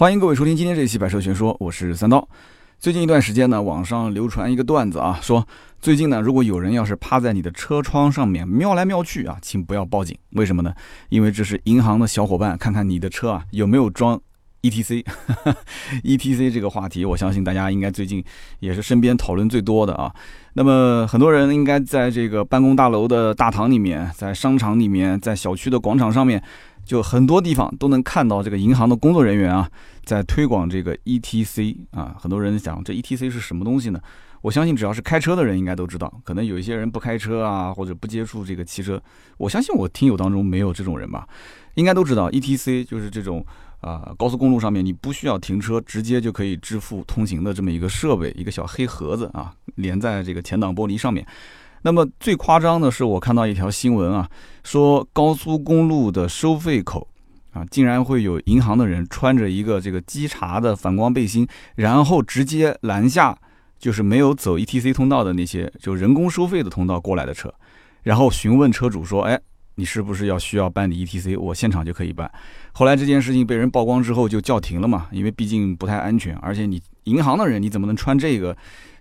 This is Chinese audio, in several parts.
欢迎各位收听今天这一期《百车全说》，我是三刀。最近一段时间呢，网上流传一个段子啊，说最近呢，如果有人要是趴在你的车窗上面瞄来瞄去啊，请不要报警。为什么呢？因为这是银行的小伙伴看看你的车啊有没有装 ETC。ETC 这个话题，我相信大家应该最近也是身边讨论最多的啊。那么很多人应该在这个办公大楼的大堂里面，在商场里面，在小区的广场上面。就很多地方都能看到这个银行的工作人员啊，在推广这个 ETC 啊。很多人讲这 ETC 是什么东西呢？我相信只要是开车的人应该都知道。可能有一些人不开车啊，或者不接触这个汽车，我相信我听友当中没有这种人吧，应该都知道 ETC 就是这种啊高速公路上面你不需要停车，直接就可以支付通行的这么一个设备，一个小黑盒子啊，连在这个前挡玻璃上面。那么最夸张的是，我看到一条新闻啊，说高速公路的收费口啊，竟然会有银行的人穿着一个这个稽查的反光背心，然后直接拦下就是没有走 ETC 通道的那些就人工收费的通道过来的车，然后询问车主说：“哎，你是不是要需要办理 ETC？我现场就可以办。”后来这件事情被人曝光之后就叫停了嘛，因为毕竟不太安全，而且你银行的人你怎么能穿这个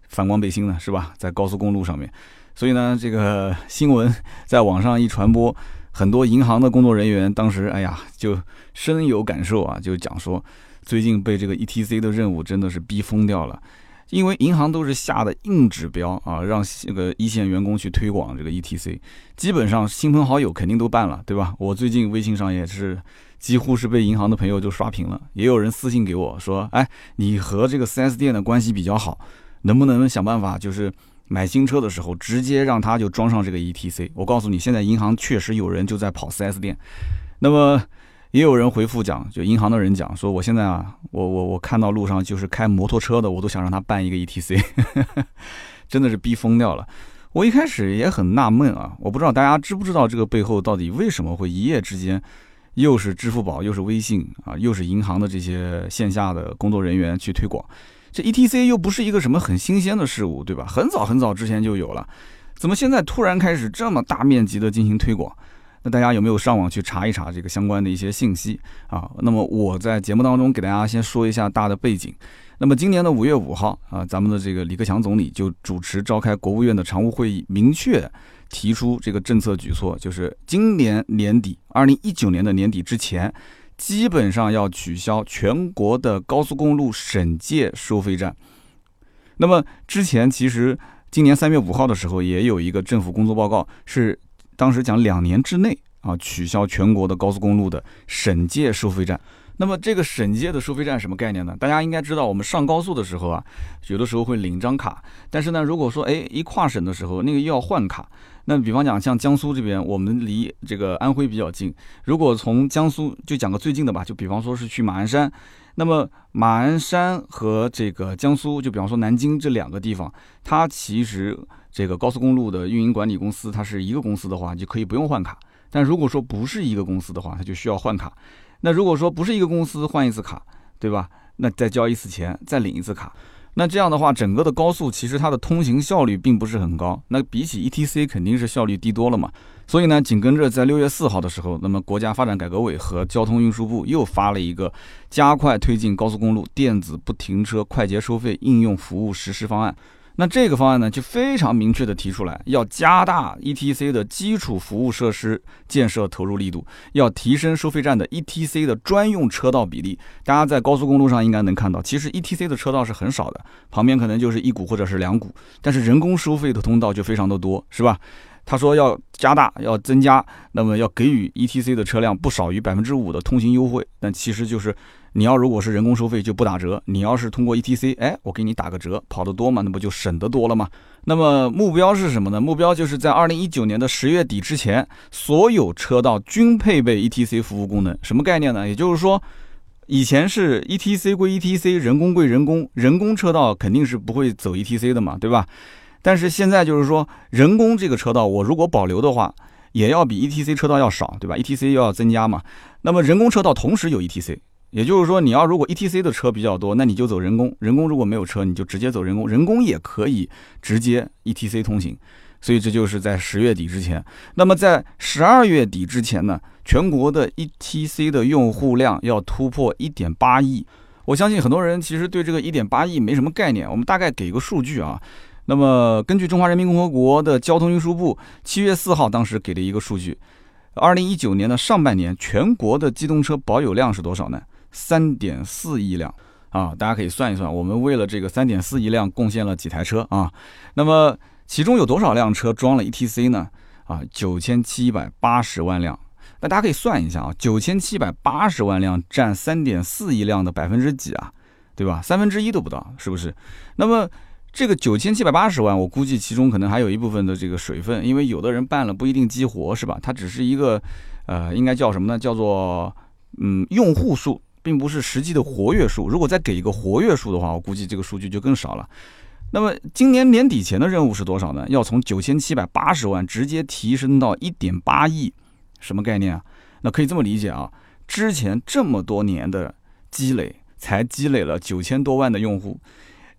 反光背心呢？是吧？在高速公路上面。所以呢，这个新闻在网上一传播，很多银行的工作人员当时，哎呀，就深有感受啊，就讲说，最近被这个 ETC 的任务真的是逼疯掉了，因为银行都是下的硬指标啊，让这个一线员工去推广这个 ETC，基本上亲朋好友肯定都办了，对吧？我最近微信上也是，几乎是被银行的朋友就刷屏了，也有人私信给我说，哎，你和这个 4S 店的关系比较好，能不能想办法就是。买新车的时候，直接让他就装上这个 ETC。我告诉你，现在银行确实有人就在跑 4S 店。那么也有人回复讲，就银行的人讲说，我现在啊，我我我看到路上就是开摩托车的，我都想让他办一个 ETC，真的是逼疯掉了。我一开始也很纳闷啊，我不知道大家知不知道这个背后到底为什么会一夜之间，又是支付宝，又是微信啊，又是银行的这些线下的工作人员去推广。这 E T C 又不是一个什么很新鲜的事物，对吧？很早很早之前就有了，怎么现在突然开始这么大面积的进行推广？那大家有没有上网去查一查这个相关的一些信息啊？那么我在节目当中给大家先说一下大的背景。那么今年的五月五号啊，咱们的这个李克强总理就主持召开国务院的常务会议，明确提出这个政策举措，就是今年年底，二零一九年的年底之前。基本上要取消全国的高速公路省界收费站。那么之前其实今年三月五号的时候，也有一个政府工作报告，是当时讲两年之内啊取消全国的高速公路的省界收费站。那么这个省界的收费站什么概念呢？大家应该知道，我们上高速的时候啊，有的时候会领张卡，但是呢，如果说哎一跨省的时候，那个又要换卡。那比方讲，像江苏这边，我们离这个安徽比较近。如果从江苏就讲个最近的吧，就比方说是去马鞍山，那么马鞍山和这个江苏，就比方说南京这两个地方，它其实这个高速公路的运营管理公司，它是一个公司的话，就可以不用换卡。但如果说不是一个公司的话，它就需要换卡。那如果说不是一个公司换一次卡，对吧？那再交一次钱，再领一次卡。那这样的话，整个的高速其实它的通行效率并不是很高。那比起 ETC 肯定是效率低多了嘛。所以呢，紧跟着在六月四号的时候，那么国家发展改革委和交通运输部又发了一个加快推进高速公路电子不停车快捷收费应用服务实施方案。那这个方案呢，就非常明确的提出来，要加大 ETC 的基础服务设施建设投入力度，要提升收费站的 ETC 的专用车道比例。大家在高速公路上应该能看到，其实 ETC 的车道是很少的，旁边可能就是一股或者是两股，但是人工收费的通道就非常的多，是吧？他说要加大，要增加，那么要给予 ETC 的车辆不少于百分之五的通行优惠，但其实就是。你要如果是人工收费就不打折，你要是通过 ETC，哎，我给你打个折，跑得多嘛，那不就省得多了吗？那么目标是什么呢？目标就是在二零一九年的十月底之前，所有车道均配备 ETC 服务功能。什么概念呢？也就是说，以前是 ETC 归 ETC，人工归人工，人工车道肯定是不会走 ETC 的嘛，对吧？但是现在就是说，人工这个车道我如果保留的话，也要比 ETC 车道要少，对吧？ETC 又要增加嘛，那么人工车道同时有 ETC。也就是说，你要如果 E T C 的车比较多，那你就走人工；人工如果没有车，你就直接走人工。人工也可以直接 E T C 通行。所以这就是在十月底之前。那么在十二月底之前呢，全国的 E T C 的用户量要突破一点八亿。我相信很多人其实对这个一点八亿没什么概念。我们大概给一个数据啊，那么根据中华人民共和国的交通运输部七月四号当时给的一个数据，二零一九年的上半年全国的机动车保有量是多少呢？三点四亿辆啊，大家可以算一算，我们为了这个三点四亿辆贡献了几台车啊？那么其中有多少辆车装了 ETC 呢？啊，九千七百八十万辆。那大家可以算一下啊，九千七百八十万辆占三点四亿辆的百分之几啊？对吧？三分之一都不到，是不是？那么这个九千七百八十万，我估计其中可能还有一部分的这个水分，因为有的人办了不一定激活，是吧？它只是一个，呃，应该叫什么呢？叫做嗯用户数，并不是实际的活跃数。如果再给一个活跃数的话，我估计这个数据就更少了。那么今年年底前的任务是多少呢？要从九千七百八十万直接提升到一点八亿。什么概念啊？那可以这么理解啊，之前这么多年的积累，才积累了九千多万的用户，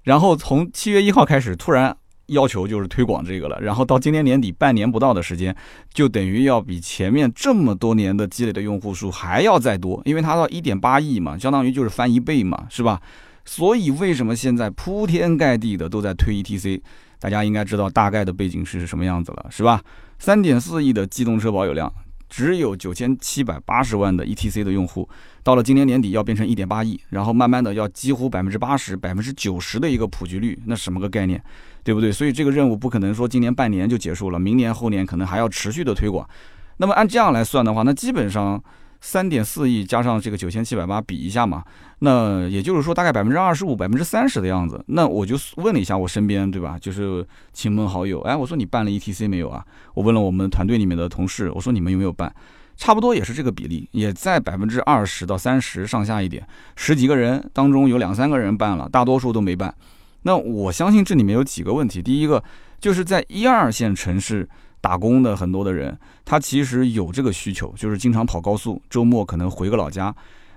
然后从七月一号开始突然要求就是推广这个了，然后到今年年底半年不到的时间，就等于要比前面这么多年的积累的用户数还要再多，因为它到一点八亿嘛，相当于就是翻一倍嘛，是吧？所以为什么现在铺天盖地的都在推 ETC？大家应该知道大概的背景是什么样子了，是吧？三点四亿的机动车保有量。只有九千七百八十万的 ETC 的用户，到了今年年底要变成一点八亿，然后慢慢的要几乎百分之八十、百分之九十的一个普及率，那什么个概念，对不对？所以这个任务不可能说今年半年就结束了，明年后年可能还要持续的推广。那么按这样来算的话，那基本上。三点四亿加上这个九千七百八比一下嘛，那也就是说大概百分之二十五、百分之三十的样子。那我就问了一下我身边，对吧？就是亲朋好友，哎，我说你办了 ETC 没有啊？我问了我们团队里面的同事，我说你们有没有办？差不多也是这个比例，也在百分之二十到三十上下一点。十几个人当中有两三个人办了，大多数都没办。那我相信这里面有几个问题，第一个就是在一二线城市。打工的很多的人，他其实有这个需求，就是经常跑高速，周末可能回个老家。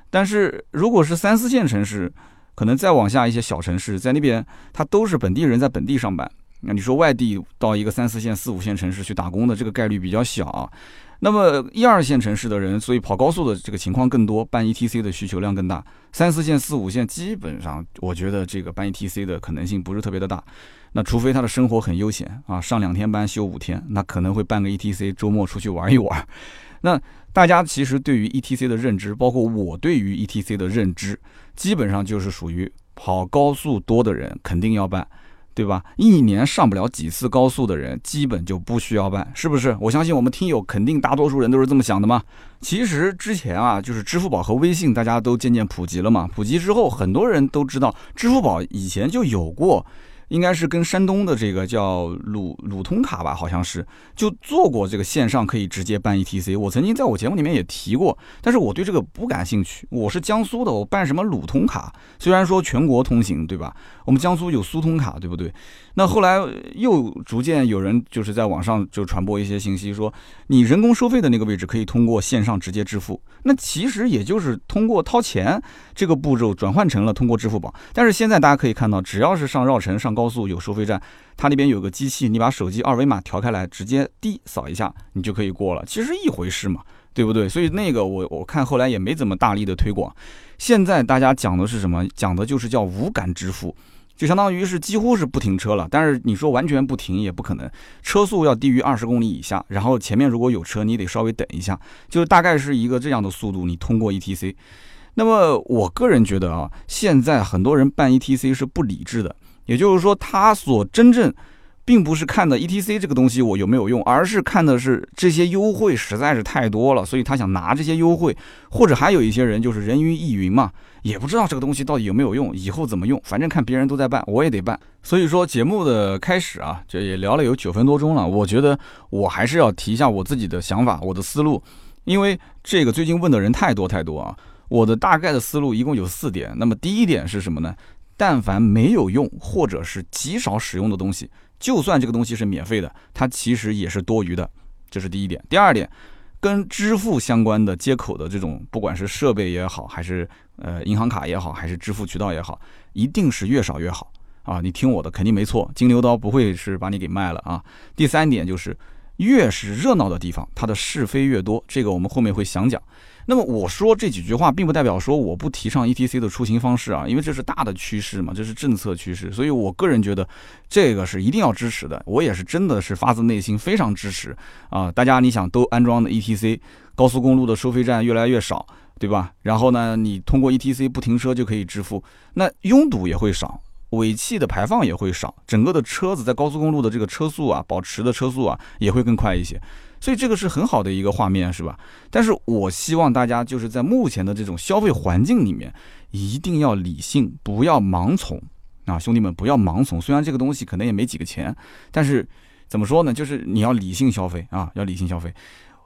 但是如果是三四线城市，可能再往下一些小城市，在那边他都是本地人在本地上班。那你说外地到一个三四线、四五线城市去打工的这个概率比较小。那么一二线城市的人，所以跑高速的这个情况更多，办 ETC 的需求量更大。三四线、四五线基本上，我觉得这个办 ETC 的可能性不是特别的大。那除非他的生活很悠闲啊，上两天班休五天，那可能会办个 ETC，周末出去玩一玩。那大家其实对于 ETC 的认知，包括我对于 ETC 的认知，基本上就是属于跑高速多的人肯定要办。对吧？一年上不了几次高速的人，基本就不需要办，是不是？我相信我们听友肯定大多数人都是这么想的嘛。其实之前啊，就是支付宝和微信，大家都渐渐普及了嘛。普及之后，很多人都知道，支付宝以前就有过。应该是跟山东的这个叫鲁鲁通卡吧，好像是就做过这个线上可以直接办 ETC。我曾经在我节目里面也提过，但是我对这个不感兴趣。我是江苏的，我办什么鲁通卡？虽然说全国通行，对吧？我们江苏有苏通卡，对不对？那后来又逐渐有人就是在网上就传播一些信息，说你人工收费的那个位置可以通过线上直接支付。那其实也就是通过掏钱这个步骤转换成了通过支付宝。但是现在大家可以看到，只要是上绕城、上高高速有收费站，它那边有个机器，你把手机二维码调开来，直接滴扫一下，你就可以过了。其实一回事嘛，对不对？所以那个我我看后来也没怎么大力的推广。现在大家讲的是什么？讲的就是叫无感支付。就相当于是几乎是不停车了，但是你说完全不停也不可能，车速要低于二十公里以下，然后前面如果有车，你得稍微等一下，就大概是一个这样的速度，你通过 ETC。那么我个人觉得啊，现在很多人办 ETC 是不理智的，也就是说他所真正。并不是看的 ETC 这个东西我有没有用，而是看的是这些优惠实在是太多了，所以他想拿这些优惠，或者还有一些人就是人云亦云嘛，也不知道这个东西到底有没有用，以后怎么用，反正看别人都在办，我也得办。所以说节目的开始啊，这也聊了有九分多钟了，我觉得我还是要提一下我自己的想法，我的思路，因为这个最近问的人太多太多啊，我的大概的思路一共有四点。那么第一点是什么呢？但凡没有用或者是极少使用的东西。就算这个东西是免费的，它其实也是多余的，这是第一点。第二点，跟支付相关的接口的这种，不管是设备也好，还是呃银行卡也好，还是支付渠道也好，一定是越少越好啊！你听我的，肯定没错，金牛刀不会是把你给卖了啊。第三点就是。越是热闹的地方，它的是非越多。这个我们后面会详讲。那么我说这几句话，并不代表说我不提倡 E T C 的出行方式啊，因为这是大的趋势嘛，这是政策趋势，所以我个人觉得这个是一定要支持的。我也是真的是发自内心非常支持啊！大家你想都安装的 E T C，高速公路的收费站越来越少，对吧？然后呢，你通过 E T C 不停车就可以支付，那拥堵也会少，尾气的排放也会少，整个的车子在高速公路的这个车速啊，保持的车速啊也会更快一些。所以这个是很好的一个画面，是吧？但是我希望大家就是在目前的这种消费环境里面，一定要理性，不要盲从啊，兄弟们不要盲从。虽然这个东西可能也没几个钱，但是怎么说呢？就是你要理性消费啊，要理性消费。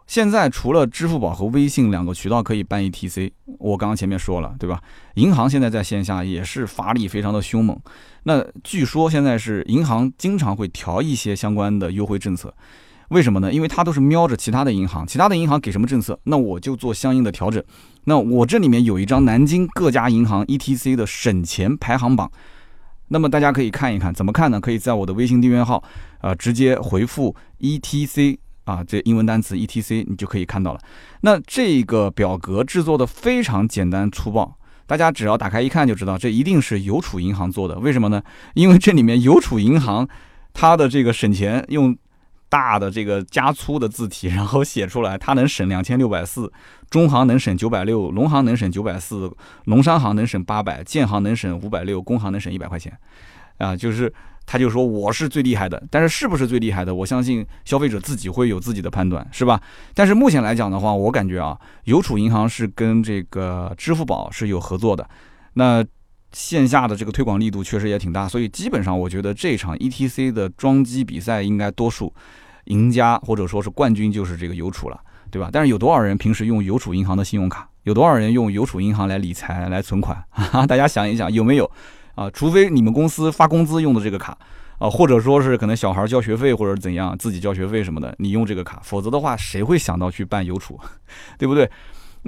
现在除了支付宝和微信两个渠道可以办 ETC，我刚刚前面说了，对吧？银行现在在线下也是发力非常的凶猛。那据说现在是银行经常会调一些相关的优惠政策。为什么呢？因为它都是瞄着其他的银行，其他的银行给什么政策，那我就做相应的调整。那我这里面有一张南京各家银行 ETC 的省钱排行榜，那么大家可以看一看，怎么看呢？可以在我的微信订阅号，呃，直接回复 ETC 啊，这英文单词 ETC，你就可以看到了。那这个表格制作的非常简单粗暴，大家只要打开一看就知道，这一定是邮储银行做的。为什么呢？因为这里面邮储银行它的这个省钱用。大的这个加粗的字体，然后写出来，它能省两千六百四，中行能省九百六，农行能省九百四，农商行能省八百，建行能省五百六，工行能省一百块钱，啊，就是他就说我是最厉害的，但是是不是最厉害的，我相信消费者自己会有自己的判断，是吧？但是目前来讲的话，我感觉啊，邮储银行是跟这个支付宝是有合作的，那线下的这个推广力度确实也挺大，所以基本上我觉得这场 ETC 的装机比赛应该多数。赢家或者说是冠军就是这个邮储了，对吧？但是有多少人平时用邮储银行的信用卡？有多少人用邮储银行来理财、来存款？大家想一想，有没有啊？除非你们公司发工资用的这个卡啊，或者说是可能小孩交学费或者怎样，自己交学费什么的，你用这个卡，否则的话，谁会想到去办邮储，对不对？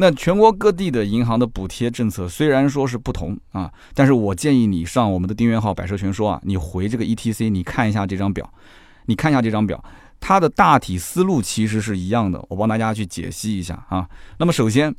那全国各地的银行的补贴政策虽然说是不同啊，但是我建议你上我们的订阅号“百车全说”啊，你回这个 ETC，你看一下这张表，你看一下这张表。它的大体思路其实是一样的，我帮大家去解析一下啊。那么首先，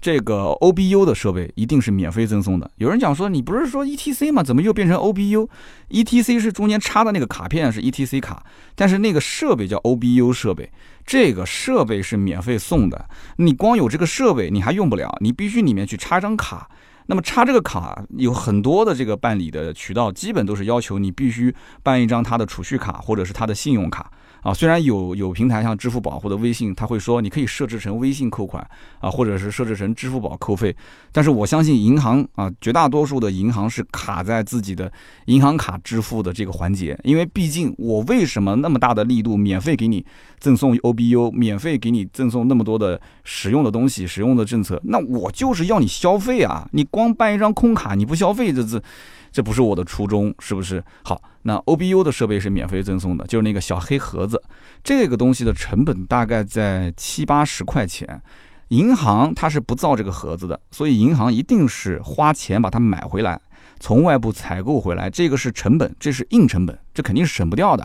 这个 OBU 的设备一定是免费赠送的。有人讲说，你不是说 ETC 吗？怎么又变成 OBU？ETC 是中间插的那个卡片是 ETC 卡，但是那个设备叫 OBU 设备，这个设备是免费送的。你光有这个设备你还用不了，你必须里面去插张卡。那么插这个卡有很多的这个办理的渠道，基本都是要求你必须办一张他的储蓄卡或者是他的信用卡。啊，虽然有有平台像支付宝或者微信，他会说你可以设置成微信扣款啊，或者是设置成支付宝扣费，但是我相信银行啊，绝大多数的银行是卡在自己的银行卡支付的这个环节，因为毕竟我为什么那么大的力度免费给你赠送 OBU，免费给你赠送那么多的使用的东西、使用的政策，那我就是要你消费啊，你光办一张空卡你不消费，这这。这不是我的初衷，是不是？好，那 OBU 的设备是免费赠送的，就是那个小黑盒子，这个东西的成本大概在七八十块钱。银行它是不造这个盒子的，所以银行一定是花钱把它买回来，从外部采购回来，这个是成本，这是硬成本，这肯定是省不掉的。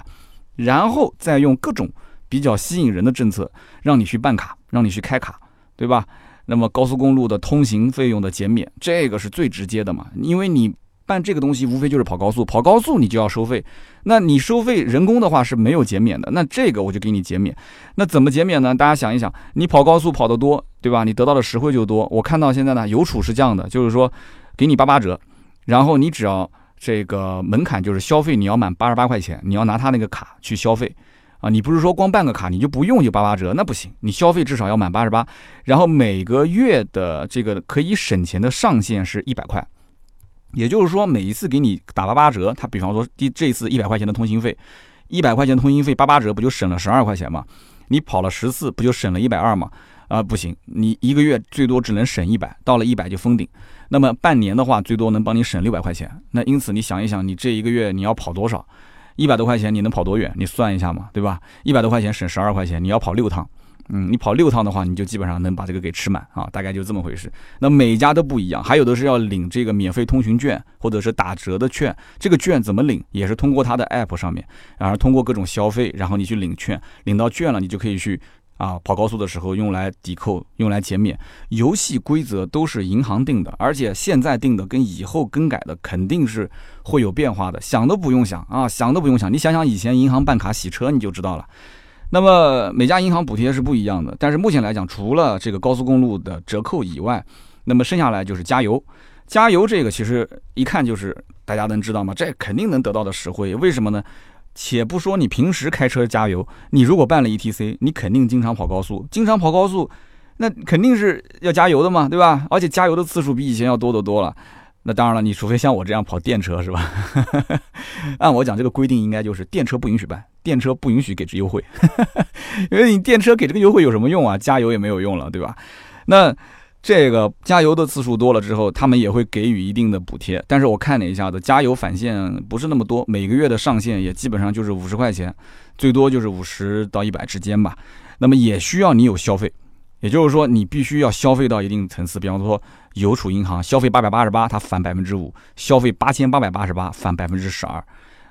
然后再用各种比较吸引人的政策，让你去办卡，让你去开卡，对吧？那么高速公路的通行费用的减免，这个是最直接的嘛，因为你。办这个东西无非就是跑高速，跑高速你就要收费，那你收费人工的话是没有减免的，那这个我就给你减免。那怎么减免呢？大家想一想，你跑高速跑得多，对吧？你得到的实惠就多。我看到现在呢，邮储是这样的，就是说给你八八折，然后你只要这个门槛就是消费你要满八十八块钱，你要拿他那个卡去消费啊，你不是说光办个卡你就不用就八八折，那不行，你消费至少要满八十八，然后每个月的这个可以省钱的上限是一百块。也就是说，每一次给你打八八折，他比方说第这次一百块钱的通行费，一百块钱通行费八八折，不就省了十二块钱吗？你跑了十次，不就省了一百二吗？啊，不行，你一个月最多只能省一百，到了一百就封顶。那么半年的话，最多能帮你省六百块钱。那因此你想一想，你这一个月你要跑多少？一百多块钱你能跑多远？你算一下嘛，对吧？一百多块钱省十二块钱，你要跑六趟，嗯，你跑六趟的话，你就基本上能把这个给吃满啊，大概就这么回事。那每家都不一样，还有的是要领这个免费通行券，或者是打折的券。这个券怎么领，也是通过它的 app 上面，然后通过各种消费，然后你去领券，领到券了，你就可以去啊跑高速的时候用来抵扣，用来减免。游戏规则都是银行定的，而且现在定的跟以后更改的肯定是会有变化的，想都不用想啊，想都不用想，你想想以前银行办卡洗车你就知道了。那么每家银行补贴是不一样的，但是目前来讲，除了这个高速公路的折扣以外，那么剩下来就是加油。加油这个其实一看就是大家能知道吗？这肯定能得到的实惠。为什么呢？且不说你平时开车加油，你如果办了 ETC，你肯定经常跑高速，经常跑高速，那肯定是要加油的嘛，对吧？而且加油的次数比以前要多得多了。那当然了，你除非像我这样跑电车是吧？按我讲，这个规定应该就是电车不允许办，电车不允许给这优惠，因为你电车给这个优惠有什么用啊？加油也没有用了，对吧？那这个加油的次数多了之后，他们也会给予一定的补贴。但是我看了一下子，加油返现不是那么多，每个月的上限也基本上就是五十块钱，最多就是五十到一百之间吧。那么也需要你有消费。也就是说，你必须要消费到一定层次，比方说邮储银行消费八百八十八，它返百分之五；消费八千八百八十八，返百分之十二。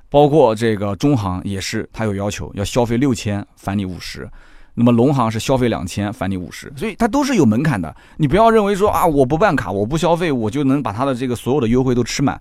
包括这个中行也是，它有要求，要消费六千返你五十。那么农行是消费两千返你五十，所以它都是有门槛的。你不要认为说啊，我不办卡，我不消费，我就能把它的这个所有的优惠都吃满。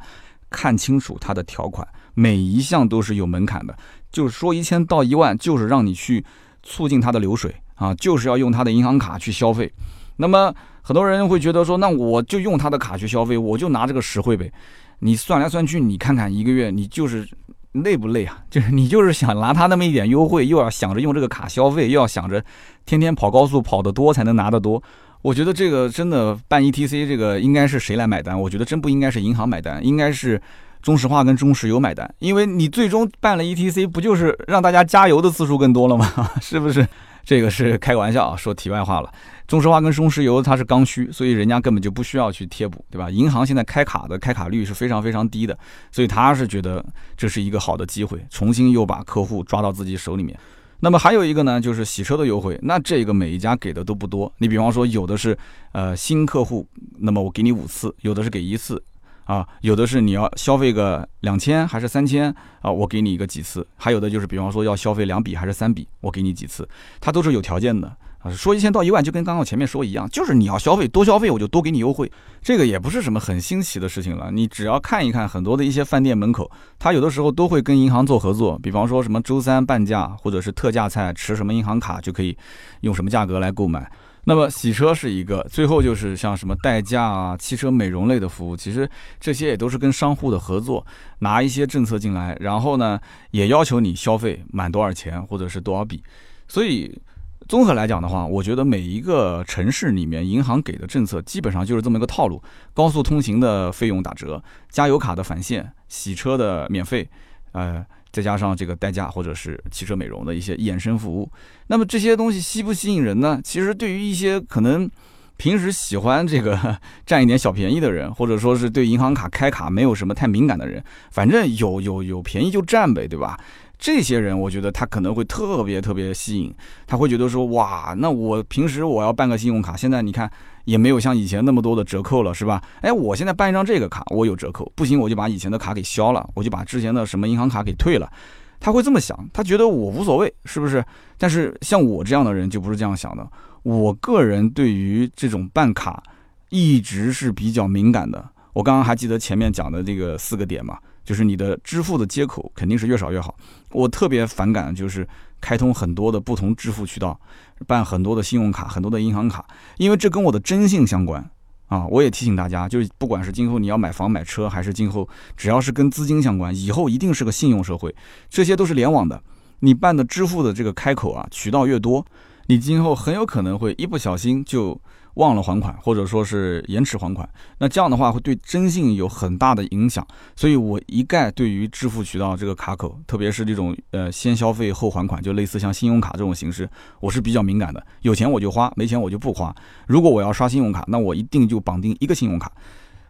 看清楚它的条款，每一项都是有门槛的。就是说一千到一万，就是让你去促进它的流水。啊，就是要用他的银行卡去消费，那么很多人会觉得说，那我就用他的卡去消费，我就拿这个实惠呗。你算来算去，你看看一个月你就是累不累啊？就是你就是想拿他那么一点优惠，又要想着用这个卡消费，又要想着天天跑高速跑得多才能拿得多。我觉得这个真的办 ETC 这个应该是谁来买单？我觉得真不应该是银行买单，应该是中石化跟中石油买单，因为你最终办了 ETC，不就是让大家加油的次数更多了吗？是不是？这个是开个玩笑啊，说题外话了。中石化跟中石油它是刚需，所以人家根本就不需要去贴补，对吧？银行现在开卡的开卡率是非常非常低的，所以他是觉得这是一个好的机会，重新又把客户抓到自己手里面。那么还有一个呢，就是洗车的优惠，那这个每一家给的都不多。你比方说有的是呃新客户，那么我给你五次，有的是给一次。啊，有的是你要消费个两千还是三千啊，我给你一个几次；还有的就是比方说要消费两笔还是三笔，我给你几次，它都是有条件的啊。说一千到一万，就跟刚刚前面说一样，就是你要消费多消费，我就多给你优惠。这个也不是什么很新奇的事情了，你只要看一看很多的一些饭店门口，它有的时候都会跟银行做合作，比方说什么周三半价或者是特价菜，持什么银行卡就可以用什么价格来购买。那么洗车是一个，最后就是像什么代驾啊、汽车美容类的服务，其实这些也都是跟商户的合作，拿一些政策进来，然后呢，也要求你消费满多少钱或者是多少笔。所以综合来讲的话，我觉得每一个城市里面银行给的政策基本上就是这么一个套路：高速通行的费用打折，加油卡的返现，洗车的免费，呃。再加上这个代驾或者是汽车美容的一些衍生服务，那么这些东西吸不吸引人呢？其实对于一些可能平时喜欢这个占一点小便宜的人，或者说是对银行卡开卡没有什么太敏感的人，反正有有有便宜就占呗，对吧？这些人我觉得他可能会特别特别吸引，他会觉得说哇，那我平时我要办个信用卡，现在你看。也没有像以前那么多的折扣了，是吧？哎，我现在办一张这个卡，我有折扣，不行我就把以前的卡给消了，我就把之前的什么银行卡给退了。他会这么想，他觉得我无所谓，是不是？但是像我这样的人就不是这样想的。我个人对于这种办卡一直是比较敏感的。我刚刚还记得前面讲的这个四个点嘛，就是你的支付的接口肯定是越少越好。我特别反感就是开通很多的不同支付渠道。办很多的信用卡，很多的银行卡，因为这跟我的征信相关啊！我也提醒大家，就是不管是今后你要买房买车，还是今后只要是跟资金相关，以后一定是个信用社会，这些都是联网的。你办的支付的这个开口啊，渠道越多，你今后很有可能会一不小心就。忘了还款，或者说是延迟还款，那这样的话会对征信有很大的影响。所以我一概对于支付渠道这个卡口，特别是这种呃先消费后还款，就类似像信用卡这种形式，我是比较敏感的。有钱我就花，没钱我就不花。如果我要刷信用卡，那我一定就绑定一个信用卡。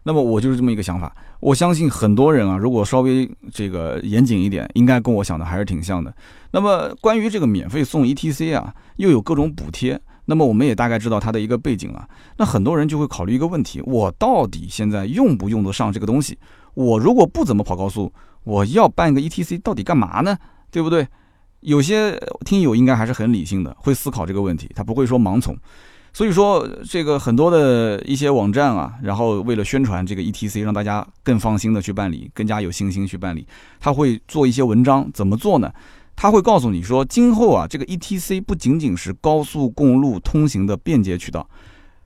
那么我就是这么一个想法。我相信很多人啊，如果稍微这个严谨一点，应该跟我想的还是挺像的。那么关于这个免费送 ETC 啊，又有各种补贴，那么我们也大概知道它的一个背景了。那很多人就会考虑一个问题：我到底现在用不用得上这个东西？我如果不怎么跑高速，我要办个 ETC 到底干嘛呢？对不对？有些听友应该还是很理性的，会思考这个问题，他不会说盲从。所以说，这个很多的一些网站啊，然后为了宣传这个 ETC，让大家更放心的去办理，更加有信心去办理，他会做一些文章，怎么做呢？他会告诉你说，今后啊，这个 ETC 不仅仅是高速公路通行的便捷渠道。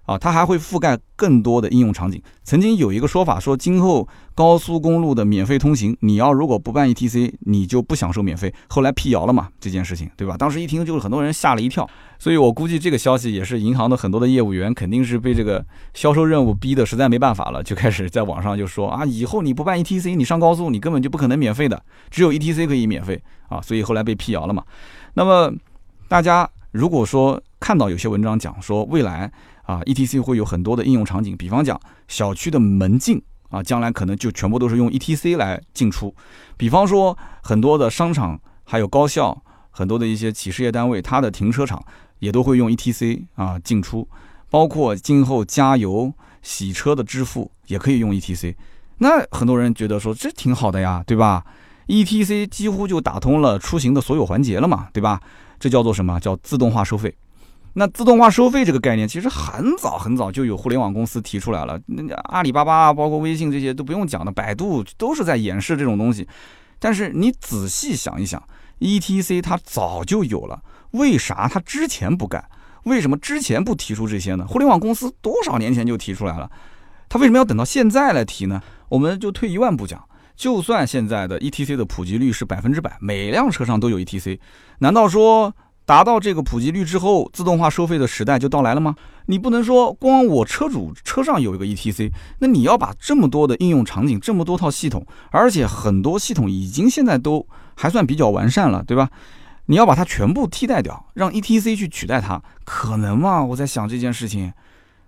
啊，它还会覆盖更多的应用场景。曾经有一个说法说，今后高速公路的免费通行，你要如果不办 ETC，你就不享受免费。后来辟谣了嘛，这件事情，对吧？当时一听就是很多人吓了一跳。所以我估计这个消息也是银行的很多的业务员肯定是被这个销售任务逼得实在没办法了，就开始在网上就说啊，以后你不办 ETC，你上高速你根本就不可能免费的，只有 ETC 可以免费啊。所以后来被辟谣了嘛。那么大家如果说看到有些文章讲说未来。啊，ETC 会有很多的应用场景，比方讲小区的门禁啊，将来可能就全部都是用 ETC 来进出。比方说很多的商场，还有高校，很多的一些企事业单位，它的停车场也都会用 ETC 啊进出。包括今后加油、洗车的支付也可以用 ETC。那很多人觉得说这挺好的呀，对吧？ETC 几乎就打通了出行的所有环节了嘛，对吧？这叫做什么叫自动化收费？那自动化收费这个概念，其实很早很早就有互联网公司提出来了。那阿里巴巴包括微信这些都不用讲的，百度都是在演示这种东西。但是你仔细想一想，ETC 它早就有了，为啥它之前不干？为什么之前不提出这些呢？互联网公司多少年前就提出来了，它为什么要等到现在来提呢？我们就退一万步讲，就算现在的 ETC 的普及率是百分之百，每辆车上都有 ETC，难道说？达到这个普及率之后，自动化收费的时代就到来了吗？你不能说光我车主车上有一个 ETC，那你要把这么多的应用场景、这么多套系统，而且很多系统已经现在都还算比较完善了，对吧？你要把它全部替代掉，让 ETC 去取代它，可能吗？我在想这件事情。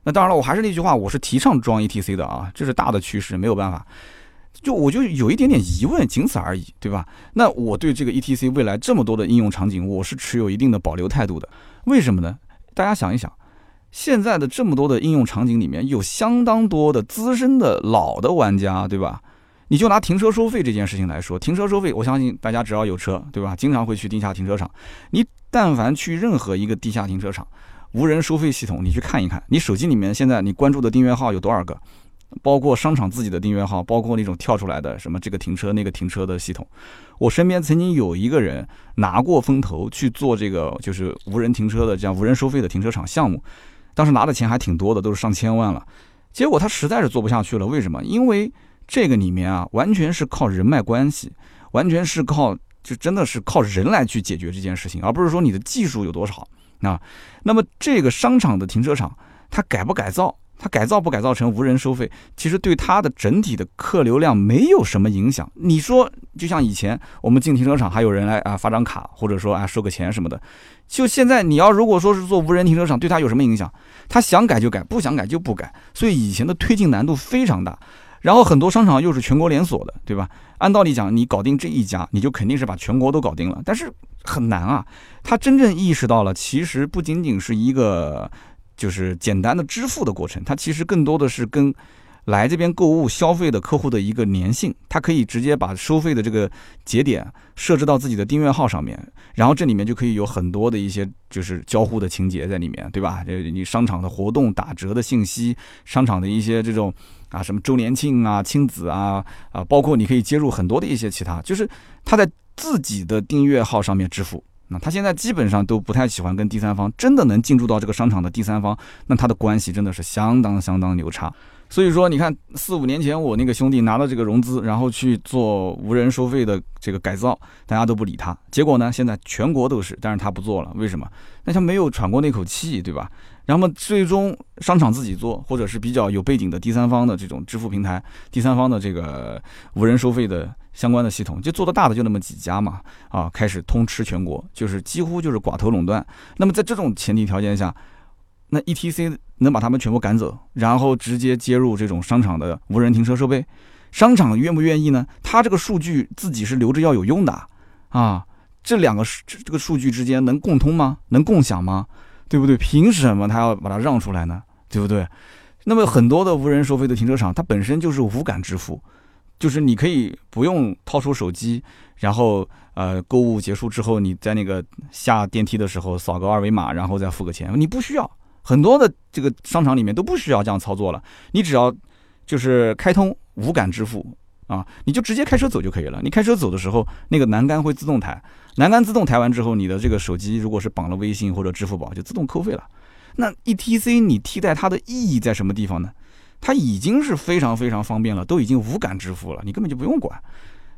那当然了，我还是那句话，我是提倡装 ETC 的啊，这是大的趋势，没有办法。就我就有一点点疑问，仅此而已，对吧？那我对这个 ETC 未来这么多的应用场景，我是持有一定的保留态度的。为什么呢？大家想一想，现在的这么多的应用场景里面有相当多的资深的老的玩家，对吧？你就拿停车收费这件事情来说，停车收费，我相信大家只要有车，对吧？经常会去地下停车场。你但凡去任何一个地下停车场，无人收费系统，你去看一看，你手机里面现在你关注的订阅号有多少个？包括商场自己的订阅号，包括那种跳出来的什么这个停车那个停车的系统。我身边曾经有一个人拿过风投去做这个，就是无人停车的这样无人收费的停车场项目，当时拿的钱还挺多的，都是上千万了。结果他实在是做不下去了，为什么？因为这个里面啊，完全是靠人脉关系，完全是靠就真的是靠人来去解决这件事情，而不是说你的技术有多少啊。那么这个商场的停车场，它改不改造？它改造不改造成无人收费，其实对它的整体的客流量没有什么影响。你说，就像以前我们进停车场还有人来啊发张卡，或者说啊收个钱什么的，就现在你要如果说是做无人停车场，对他有什么影响？他想改就改，不想改就不改。所以以前的推进难度非常大。然后很多商场又是全国连锁的，对吧？按道理讲，你搞定这一家，你就肯定是把全国都搞定了。但是很难啊。他真正意识到了，其实不仅仅是一个。就是简单的支付的过程，它其实更多的是跟来这边购物消费的客户的一个粘性，它可以直接把收费的这个节点设置到自己的订阅号上面，然后这里面就可以有很多的一些就是交互的情节在里面，对吧？这你商场的活动打折的信息，商场的一些这种啊什么周年庆啊、亲子啊啊，包括你可以接入很多的一些其他，就是他在自己的订阅号上面支付。那他现在基本上都不太喜欢跟第三方，真的能进驻到这个商场的第三方，那他的关系真的是相当相当牛叉。所以说，你看四五年前我那个兄弟拿了这个融资，然后去做无人收费的这个改造，大家都不理他。结果呢，现在全国都是，但是他不做了，为什么？那他没有喘过那口气，对吧？然后最终商场自己做，或者是比较有背景的第三方的这种支付平台，第三方的这个无人收费的相关的系统，就做的大的就那么几家嘛，啊，开始通吃全国，就是几乎就是寡头垄断。那么在这种前提条件下。那 E T C 能把他们全部赶走，然后直接接入这种商场的无人停车设备，商场愿不愿意呢？他这个数据自己是留着要有用的啊，这两个这个数据之间能共通吗？能共享吗？对不对？凭什么他要把它让出来呢？对不对？那么很多的无人收费的停车场，它本身就是无感支付，就是你可以不用掏出手机，然后呃购物结束之后，你在那个下电梯的时候扫个二维码，然后再付个钱，你不需要。很多的这个商场里面都不需要这样操作了，你只要就是开通无感支付啊，你就直接开车走就可以了。你开车走的时候，那个栏杆会自动抬，栏杆自动抬完之后，你的这个手机如果是绑了微信或者支付宝，就自动扣费了。那 E T C 你替代它的意义在什么地方呢？它已经是非常非常方便了，都已经无感支付了，你根本就不用管。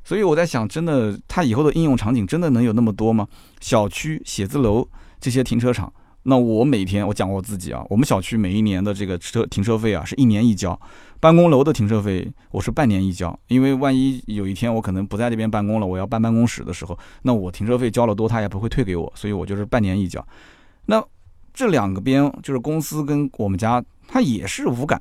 所以我在想，真的，它以后的应用场景真的能有那么多吗？小区、写字楼这些停车场，那我每天我讲我自己啊，我们小区每一年的这个车停车费啊，是一年一交；办公楼的停车费我是半年一交，因为万一有一天我可能不在这边办公了，我要搬办公室的时候，那我停车费交了多，他也不会退给我，所以我就是半年一交。那这两个边就是公司跟我们家，它也是无感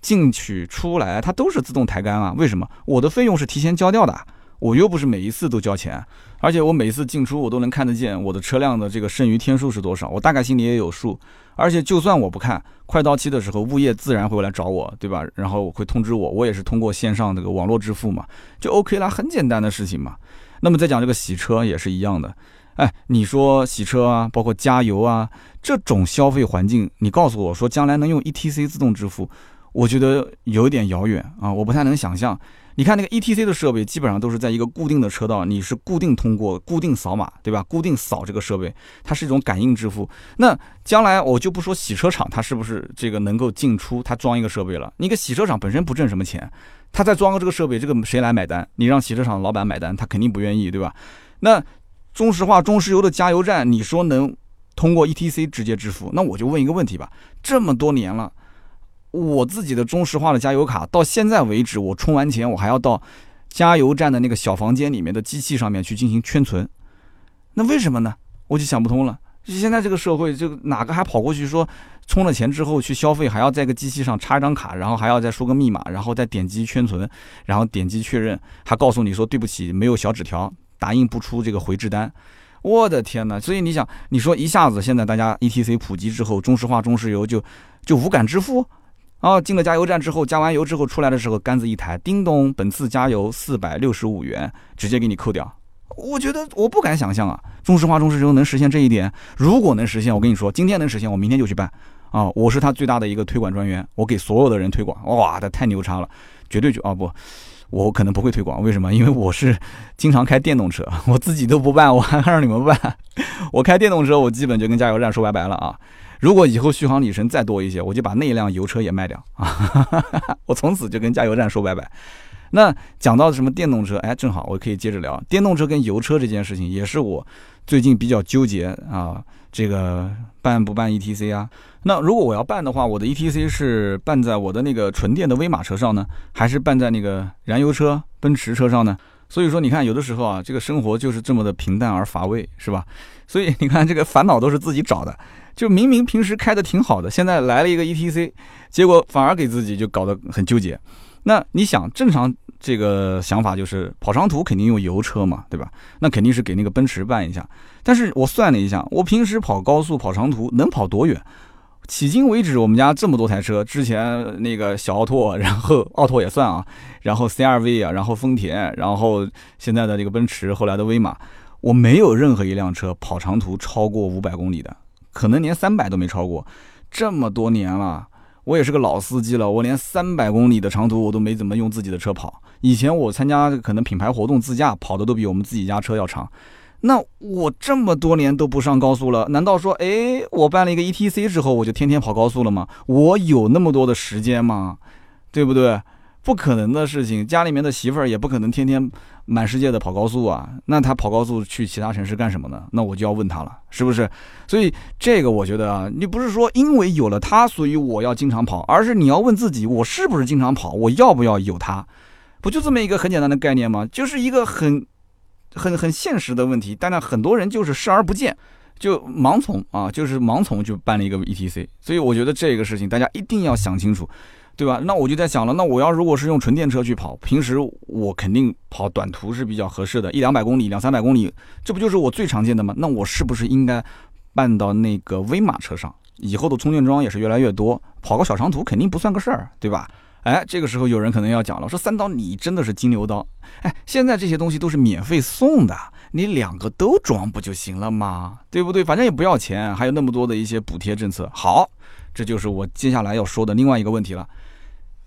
进去出来，它都是自动抬杆啊。为什么？我的费用是提前交掉的，我又不是每一次都交钱，而且我每一次进出我都能看得见我的车辆的这个剩余天数是多少，我大概心里也有数。而且就算我不看，快到期的时候，物业自然会来找我，对吧？然后我会通知我，我也是通过线上这个网络支付嘛，就 OK 啦，很简单的事情嘛。那么再讲这个洗车也是一样的。哎，你说洗车啊，包括加油啊，这种消费环境，你告诉我说将来能用 E T C 自动支付，我觉得有点遥远啊，我不太能想象。你看那个 E T C 的设备，基本上都是在一个固定的车道，你是固定通过、固定扫码，对吧？固定扫这个设备，它是一种感应支付。那将来我就不说洗车厂，它是不是这个能够进出，它装一个设备了？你个洗车厂本身不挣什么钱，它再装个这个设备，这个谁来买单？你让洗车厂老板买单，他肯定不愿意，对吧？那。中石化、中石油的加油站，你说能通过 ETC 直接支付？那我就问一个问题吧：这么多年了，我自己的中石化的加油卡到现在为止，我充完钱，我还要到加油站的那个小房间里面的机器上面去进行圈存，那为什么呢？我就想不通了。就现在这个社会，这个哪个还跑过去说充了钱之后去消费，还要在个机器上插一张卡，然后还要再输个密码，然后再点击圈存，然后点击确认，还告诉你说对不起，没有小纸条。打印不出这个回执单，我的天哪！所以你想，你说一下子现在大家 E T C 普及之后，中石化、中石油就就无感支付啊，进了加油站之后，加完油之后出来的时候，杆子一抬，叮咚，本次加油四百六十五元，直接给你扣掉。我觉得我不敢想象啊，中石化、中石油能实现这一点。如果能实现，我跟你说，今天能实现，我明天就去办啊！我是他最大的一个推广专员，我给所有的人推广。哇，他太牛叉了，绝对就啊不。我可能不会推广，为什么？因为我是经常开电动车，我自己都不办，我还让你们办。我开电动车，我基本就跟加油站说拜拜了啊！如果以后续航里程再多一些，我就把那辆油车也卖掉啊！我从此就跟加油站说拜拜。那讲到什么电动车，哎，正好我可以接着聊电动车跟油车这件事情，也是我最近比较纠结啊。这个办不办 ETC 啊？那如果我要办的话，我的 ETC 是办在我的那个纯电的威马车上呢，还是办在那个燃油车奔驰车上呢？所以说，你看有的时候啊，这个生活就是这么的平淡而乏味，是吧？所以你看这个烦恼都是自己找的，就明明平时开的挺好的，现在来了一个 ETC，结果反而给自己就搞得很纠结。那你想，正常这个想法就是跑长途肯定用油车嘛，对吧？那肯定是给那个奔驰办一下。但是我算了一下，我平时跑高速、跑长途能跑多远？迄今为止，我们家这么多台车，之前那个小奥拓，然后奥拓也算啊，然后 CRV 啊，然后丰田，然后现在的这个奔驰，后来的威马，我没有任何一辆车跑长途超过五百公里的，可能连三百都没超过。这么多年了，我也是个老司机了，我连三百公里的长途我都没怎么用自己的车跑。以前我参加可能品牌活动自驾跑的都比我们自己家车要长。那我这么多年都不上高速了，难道说，哎，我办了一个 ETC 之后，我就天天跑高速了吗？我有那么多的时间吗？对不对？不可能的事情。家里面的媳妇儿也不可能天天满世界的跑高速啊。那他跑高速去其他城市干什么呢？那我就要问他了，是不是？所以这个我觉得啊，你不是说因为有了他，所以我要经常跑，而是你要问自己，我是不是经常跑？我要不要有他？不就这么一个很简单的概念吗？就是一个很。很很现实的问题，但是，很多人就是视而不见。就盲从啊，就是盲从就办了一个 ETC，所以我觉得这个事情大家一定要想清楚，对吧？那我就在想了，那我要如果是用纯电车去跑，平时我肯定跑短途是比较合适的，一两百公里、两三百公里，这不就是我最常见的吗？那我是不是应该办到那个威马车上？以后的充电桩也是越来越多，跑个小长途肯定不算个事儿，对吧？哎，这个时候有人可能要讲了，说三刀你真的是金牛刀，哎，现在这些东西都是免费送的，你两个都装不就行了吗？对不对？反正也不要钱，还有那么多的一些补贴政策。好，这就是我接下来要说的另外一个问题了。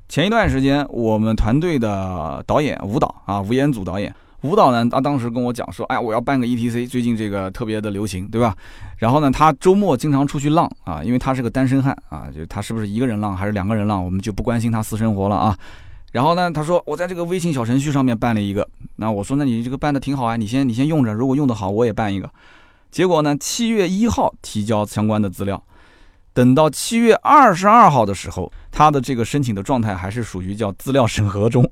前一段时间，我们团队的导演吴导啊，吴彦祖导演。舞蹈呢？他当时跟我讲说：“哎，我要办个 ETC，最近这个特别的流行，对吧？然后呢，他周末经常出去浪啊，因为他是个单身汉啊，就他是不是一个人浪还是两个人浪，我们就不关心他私生活了啊。然后呢，他说我在这个微信小程序上面办了一个，那我说那你这个办的挺好啊，你先你先用着，如果用得好，我也办一个。结果呢，七月一号提交相关的资料，等到七月二十二号的时候，他的这个申请的状态还是属于叫资料审核中。”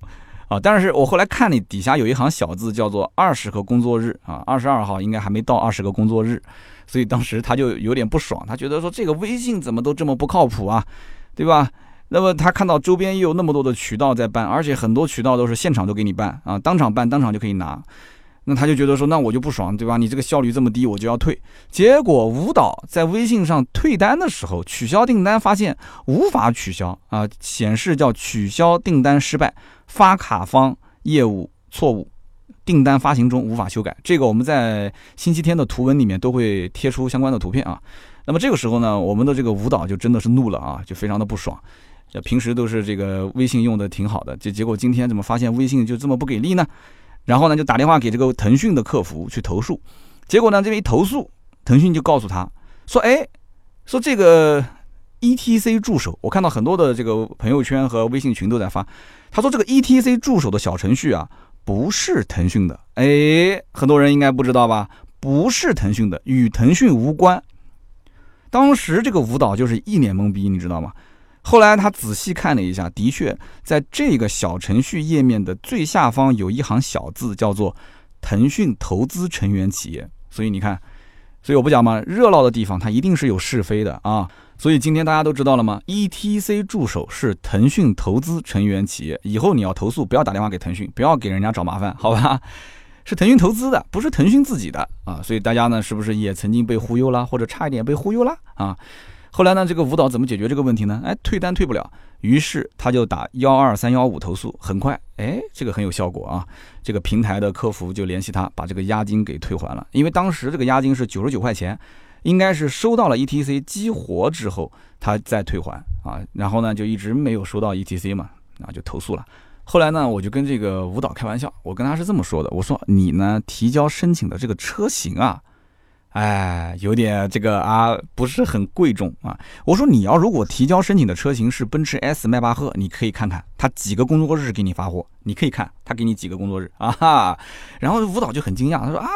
啊！但是我后来看你底下有一行小字，叫做二十个工作日啊，二十二号应该还没到二十个工作日，所以当时他就有点不爽，他觉得说这个微信怎么都这么不靠谱啊，对吧？那么他看到周边也有那么多的渠道在办，而且很多渠道都是现场都给你办啊，当场办当场就可以拿，那他就觉得说那我就不爽，对吧？你这个效率这么低，我就要退。结果舞蹈在微信上退单的时候，取消订单发现无法取消啊，显示叫取消订单失败。发卡方业务错误，订单发行中无法修改。这个我们在星期天的图文里面都会贴出相关的图片啊。那么这个时候呢，我们的这个舞蹈就真的是怒了啊，就非常的不爽。平时都是这个微信用的挺好的，就结果今天怎么发现微信就这么不给力呢？然后呢，就打电话给这个腾讯的客服去投诉。结果呢，这边一投诉，腾讯就告诉他说：“哎，说这个 ETC 助手，我看到很多的这个朋友圈和微信群都在发。”他说：“这个 E T C 助手的小程序啊，不是腾讯的。哎，很多人应该不知道吧？不是腾讯的，与腾讯无关。当时这个舞蹈就是一脸懵逼，你知道吗？后来他仔细看了一下，的确在这个小程序页面的最下方有一行小字，叫做‘腾讯投资成员企业’。所以你看，所以我不讲嘛，热闹的地方它一定是有是非的啊。”所以今天大家都知道了吗？ETC 助手是腾讯投资成员企业，以后你要投诉，不要打电话给腾讯，不要给人家找麻烦，好吧？是腾讯投资的，不是腾讯自己的啊。所以大家呢，是不是也曾经被忽悠了，或者差一点被忽悠了啊？后来呢，这个舞蹈怎么解决这个问题呢？哎，退单退不了，于是他就打幺二三幺五投诉，很快，哎，这个很有效果啊。这个平台的客服就联系他，把这个押金给退还了，因为当时这个押金是九十九块钱。应该是收到了 ETC 激活之后，他再退还啊，然后呢就一直没有收到 ETC 嘛，啊就投诉了。后来呢，我就跟这个舞蹈开玩笑，我跟他是这么说的，我说你呢提交申请的这个车型啊，哎，有点这个啊不是很贵重啊。我说你要如果提交申请的车型是奔驰 S 迈巴赫，你可以看看他几个工作日给你发货，你可以看他给你几个工作日 啊哈。然后舞蹈就很惊讶，他说啊，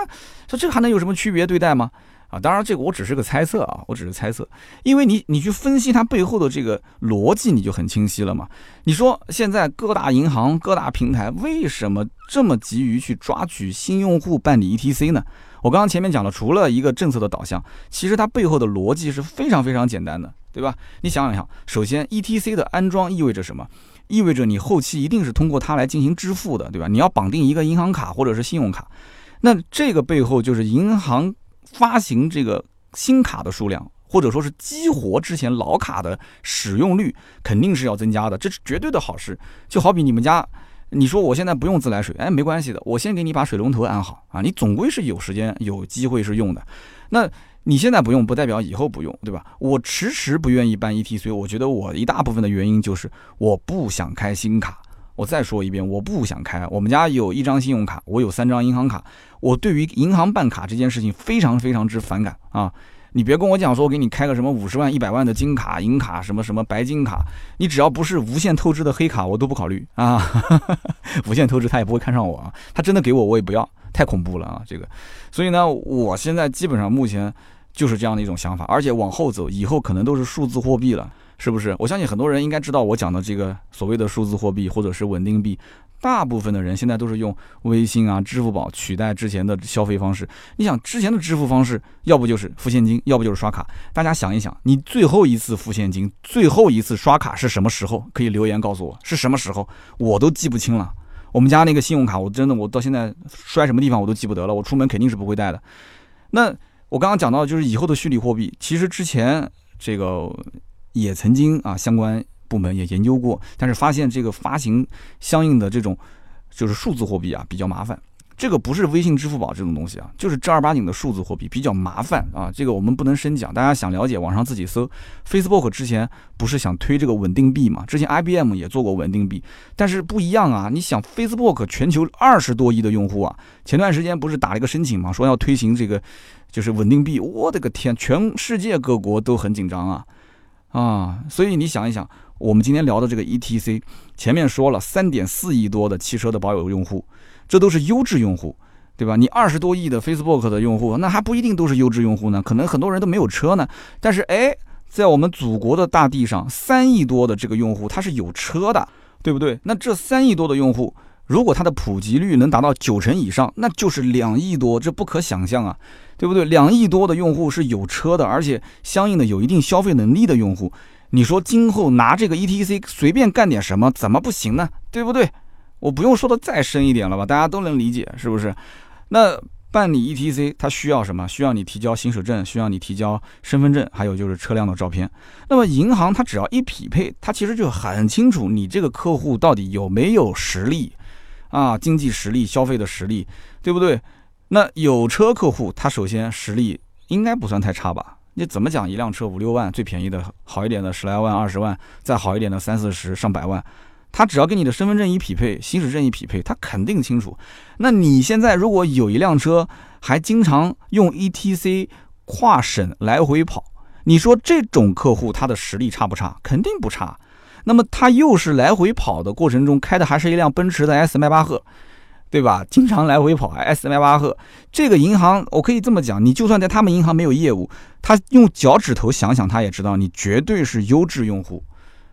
说这还能有什么区别对待吗？啊，当然这个我只是个猜测啊，我只是猜测，因为你你去分析它背后的这个逻辑，你就很清晰了嘛。你说现在各大银行、各大平台为什么这么急于去抓取新用户办理 ETC 呢？我刚刚前面讲了，除了一个政策的导向，其实它背后的逻辑是非常非常简单的，对吧？你想想想，首先 ETC 的安装意味着什么？意味着你后期一定是通过它来进行支付的，对吧？你要绑定一个银行卡或者是信用卡，那这个背后就是银行。发行这个新卡的数量，或者说是激活之前老卡的使用率，肯定是要增加的，这是绝对的好事。就好比你们家，你说我现在不用自来水，哎，没关系的，我先给你把水龙头安好啊，你总归是有时间有机会是用的。那你现在不用，不代表以后不用，对吧？我迟迟不愿意办 ETC，我觉得我一大部分的原因就是我不想开新卡。我再说一遍，我不想开。我们家有一张信用卡，我有三张银行卡。我对于银行办卡这件事情非常非常之反感啊！你别跟我讲说，我给你开个什么五十万、一百万的金卡、银卡，什么什么白金卡，你只要不是无限透支的黑卡，我都不考虑啊！无限透支他也不会看上我啊！他真的给我，我也不要，太恐怖了啊！这个，所以呢，我现在基本上目前就是这样的一种想法，而且往后走，以后可能都是数字货币了。是不是？我相信很多人应该知道我讲的这个所谓的数字货币或者是稳定币。大部分的人现在都是用微信啊、支付宝取代之前的消费方式。你想，之前的支付方式，要不就是付现金，要不就是刷卡。大家想一想，你最后一次付现金、最后一次刷卡是什么时候？可以留言告诉我是什么时候，我都记不清了。我们家那个信用卡，我真的我到现在摔什么地方我都记不得了。我出门肯定是不会带的。那我刚刚讲到就是以后的虚拟货币，其实之前这个也曾经啊相关。部门也研究过，但是发现这个发行相应的这种就是数字货币啊比较麻烦。这个不是微信、支付宝这种东西啊，就是正儿八经的数字货币比较麻烦啊。这个我们不能深讲，大家想了解网上自己搜。Facebook 之前不是想推这个稳定币嘛？之前 IBM 也做过稳定币，但是不一样啊。你想 Facebook 全球二十多亿的用户啊，前段时间不是打了一个申请嘛，说要推行这个就是稳定币。我的个天，全世界各国都很紧张啊啊！所以你想一想。我们今天聊的这个 ETC，前面说了三点四亿多的汽车的保有用户，这都是优质用户，对吧？你二十多亿的 Facebook 的用户，那还不一定都是优质用户呢，可能很多人都没有车呢。但是哎，在我们祖国的大地上，三亿多的这个用户他是有车的，对不对？那这三亿多的用户，如果它的普及率能达到九成以上，那就是两亿多，这不可想象啊，对不对？两亿多的用户是有车的，而且相应的有一定消费能力的用户。你说今后拿这个 ETC 随便干点什么，怎么不行呢？对不对？我不用说的再深一点了吧？大家都能理解，是不是？那办理 ETC 它需要什么？需要你提交行驶证，需要你提交身份证，还有就是车辆的照片。那么银行它只要一匹配，它其实就很清楚你这个客户到底有没有实力啊，经济实力、消费的实力，对不对？那有车客户，他首先实力应该不算太差吧？你怎么讲？一辆车五六万，最便宜的好一点的十来万、二十万，再好一点的三四十、上百万，他只要跟你的身份证一匹配，行驶证一匹配，他肯定清楚。那你现在如果有一辆车，还经常用 ETC 跨省来回跑，你说这种客户他的实力差不差？肯定不差。那么他又是来回跑的过程中开的还是一辆奔驰的 S 迈巴赫。对吧？经常来回跑，S 迈巴赫这个银行，我可以这么讲，你就算在他们银行没有业务，他用脚趾头想想，他也知道你绝对是优质用户，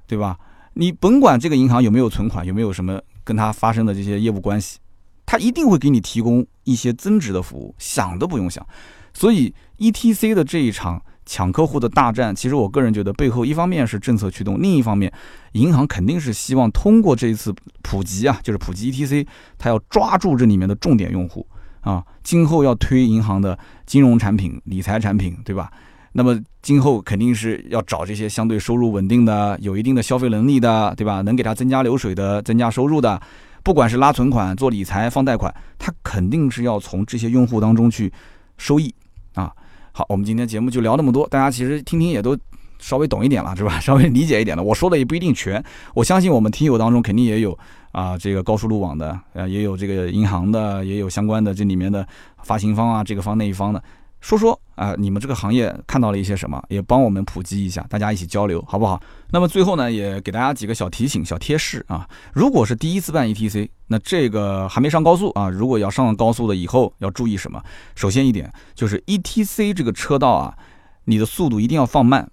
对吧？你甭管这个银行有没有存款，有没有什么跟他发生的这些业务关系，他一定会给你提供一些增值的服务，想都不用想。所以 ETC 的这一场。抢客户的大战，其实我个人觉得背后一方面是政策驱动，另一方面，银行肯定是希望通过这一次普及啊，就是普及 ETC，它要抓住这里面的重点用户啊，今后要推银行的金融产品、理财产品，对吧？那么今后肯定是要找这些相对收入稳定的、有一定的消费能力的，对吧？能给他增加流水的、增加收入的，不管是拉存款、做理财、放贷款，他肯定是要从这些用户当中去收益啊。好，我们今天节目就聊那么多，大家其实听听也都稍微懂一点了，是吧？稍微理解一点了。我说的也不一定全，我相信我们听友当中肯定也有啊，这个高速路网的，呃，也有这个银行的，也有相关的这里面的发行方啊，这个方那一方的。说说啊，你们这个行业看到了一些什么，也帮我们普及一下，大家一起交流，好不好？那么最后呢，也给大家几个小提醒、小贴士啊。如果是第一次办 ETC，那这个还没上高速啊，如果要上高速的以后要注意什么？首先一点就是 ETC 这个车道啊，你的速度一定要放慢，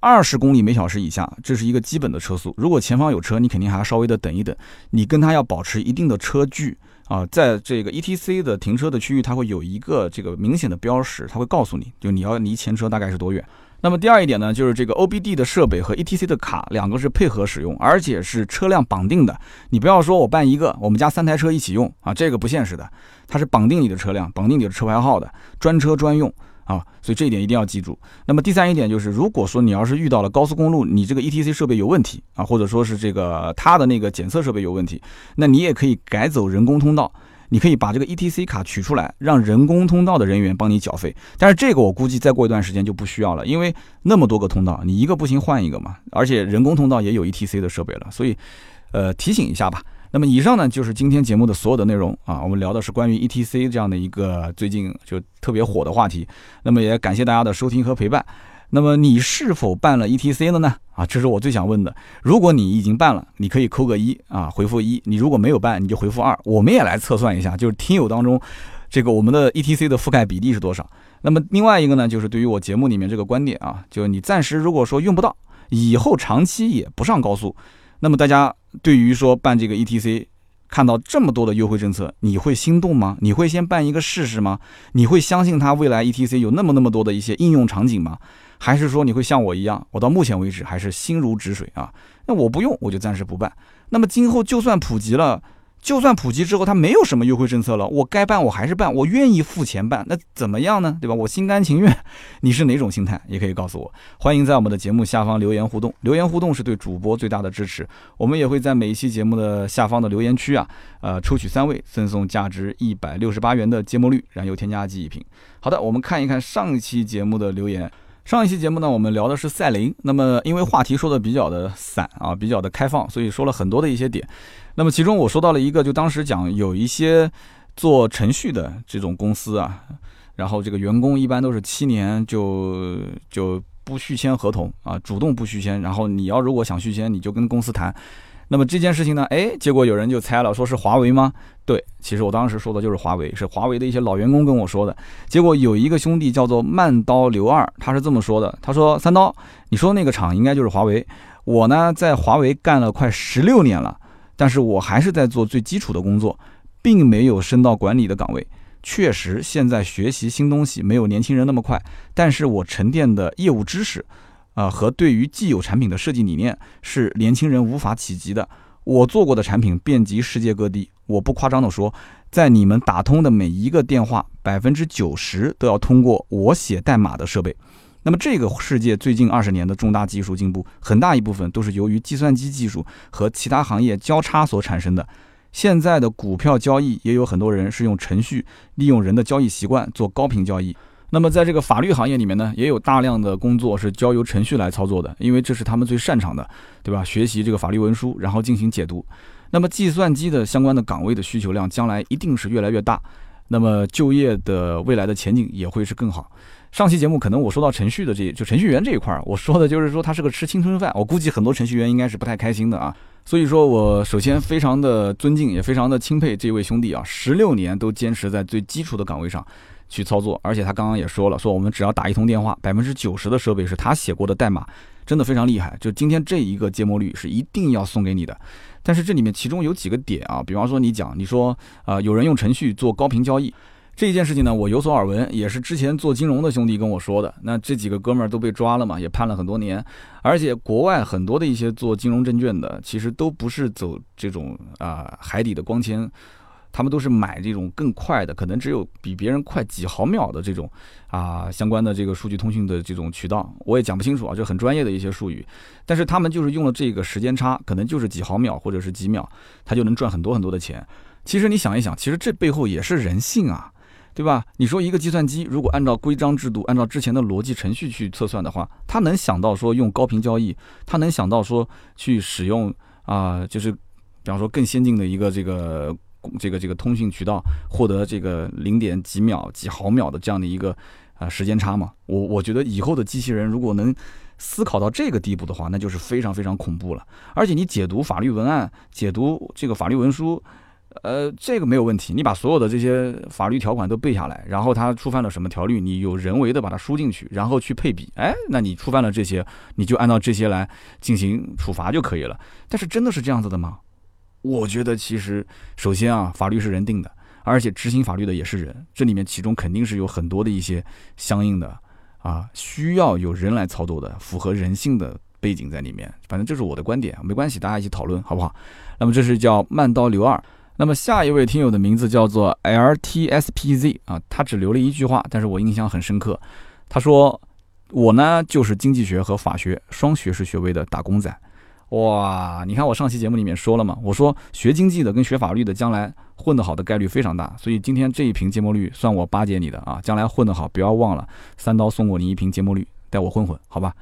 二十公里每小时以下，这是一个基本的车速。如果前方有车，你肯定还要稍微的等一等，你跟他要保持一定的车距。啊，在这个 ETC 的停车的区域，它会有一个这个明显的标识，它会告诉你就你要离前车大概是多远。那么第二一点呢，就是这个 OBD 的设备和 ETC 的卡两个是配合使用，而且是车辆绑定的。你不要说我办一个，我们家三台车一起用啊，这个不现实的，它是绑定你的车辆，绑定你的车牌号的，专车专用。啊，所以这一点一定要记住。那么第三一点就是，如果说你要是遇到了高速公路，你这个 ETC 设备有问题啊，或者说是这个它的那个检测设备有问题，那你也可以改走人工通道，你可以把这个 ETC 卡取出来，让人工通道的人员帮你缴费。但是这个我估计再过一段时间就不需要了，因为那么多个通道，你一个不行换一个嘛，而且人工通道也有 ETC 的设备了，所以，呃，提醒一下吧。那么以上呢就是今天节目的所有的内容啊，我们聊的是关于 ETC 这样的一个最近就特别火的话题。那么也感谢大家的收听和陪伴。那么你是否办了 ETC 了呢？啊，这是我最想问的。如果你已经办了，你可以扣个一啊，回复一；你如果没有办，你就回复二。我们也来测算一下，就是听友当中这个我们的 ETC 的覆盖比例是多少。那么另外一个呢，就是对于我节目里面这个观点啊，就是你暂时如果说用不到。以后长期也不上高速。那么大家对于说办这个 ETC，看到这么多的优惠政策，你会心动吗？你会先办一个试试吗？你会相信它未来 ETC 有那么那么多的一些应用场景吗？还是说你会像我一样，我到目前为止还是心如止水啊？那我不用，我就暂时不办。那么今后就算普及了。就算普及之后，它没有什么优惠政策了，我该办我还是办，我愿意付钱办，那怎么样呢？对吧？我心甘情愿。你是哪种心态？也可以告诉我。欢迎在我们的节目下方留言互动，留言互动是对主播最大的支持。我们也会在每一期节目的下方的留言区啊，呃，抽取三位赠送价值一百六十八元的芥末绿燃油添加剂一瓶。好的，我们看一看上一期节目的留言。上一期节目呢，我们聊的是赛琳。那么因为话题说的比较的散啊，比较的开放，所以说了很多的一些点。那么其中我说到了一个，就当时讲有一些做程序的这种公司啊，然后这个员工一般都是七年就就不续签合同啊，主动不续签，然后你要如果想续签，你就跟公司谈。那么这件事情呢，哎，结果有人就猜了，说是华为吗？对，其实我当时说的就是华为，是华为的一些老员工跟我说的。结果有一个兄弟叫做慢刀刘二，他是这么说的，他说三刀，你说那个厂应该就是华为，我呢在华为干了快十六年了。但是我还是在做最基础的工作，并没有升到管理的岗位。确实，现在学习新东西没有年轻人那么快。但是我沉淀的业务知识，啊，和对于既有产品的设计理念是年轻人无法企及的。我做过的产品遍及世界各地，我不夸张的说，在你们打通的每一个电话，百分之九十都要通过我写代码的设备。那么，这个世界最近二十年的重大技术进步，很大一部分都是由于计算机技术和其他行业交叉所产生的。现在的股票交易也有很多人是用程序，利用人的交易习惯做高频交易。那么，在这个法律行业里面呢，也有大量的工作是交由程序来操作的，因为这是他们最擅长的，对吧？学习这个法律文书，然后进行解读。那么，计算机的相关的岗位的需求量将来一定是越来越大，那么就业的未来的前景也会是更好。上期节目可能我说到程序的这就程序员这一块儿，我说的就是说他是个吃青春饭，我估计很多程序员应该是不太开心的啊。所以说我首先非常的尊敬，也非常的钦佩这位兄弟啊，十六年都坚持在最基础的岗位上去操作，而且他刚刚也说了，说我们只要打一通电话，百分之九十的设备是他写过的代码，真的非常厉害。就今天这一个芥末率是一定要送给你的，但是这里面其中有几个点啊，比方说你讲，你说啊有人用程序做高频交易。这件事情呢，我有所耳闻，也是之前做金融的兄弟跟我说的。那这几个哥们儿都被抓了嘛，也判了很多年。而且国外很多的一些做金融证券的，其实都不是走这种啊海底的光纤，他们都是买这种更快的，可能只有比别人快几毫秒的这种啊相关的这个数据通讯的这种渠道。我也讲不清楚啊，就很专业的一些术语。但是他们就是用了这个时间差，可能就是几毫秒或者是几秒，他就能赚很多很多的钱。其实你想一想，其实这背后也是人性啊。对吧？你说一个计算机如果按照规章制度、按照之前的逻辑程序去测算的话，它能想到说用高频交易，它能想到说去使用啊，就是比方说更先进的一个这个这个这个通讯渠道，获得这个零点几秒、几毫秒的这样的一个啊时间差吗？我我觉得以后的机器人如果能思考到这个地步的话，那就是非常非常恐怖了。而且你解读法律文案、解读这个法律文书。呃，这个没有问题，你把所有的这些法律条款都背下来，然后他触犯了什么条例，你有人为的把它输进去，然后去配比，哎，那你触犯了这些，你就按照这些来进行处罚就可以了。但是真的是这样子的吗？我觉得其实，首先啊，法律是人定的，而且执行法律的也是人，这里面其中肯定是有很多的一些相应的啊，需要有人来操作的，符合人性的背景在里面。反正这是我的观点，没关系，大家一起讨论好不好？那么这是叫慢刀刘二。那么下一位听友的名字叫做 L T S P Z 啊，他只留了一句话，但是我印象很深刻。他说：“我呢就是经济学和法学双学士学位的打工仔。”哇，你看我上期节目里面说了嘛，我说学经济的跟学法律的将来混得好的概率非常大，所以今天这一瓶芥末绿算我巴结你的啊，将来混得好不要忘了三刀送过你一瓶芥末绿，带我混混好吧？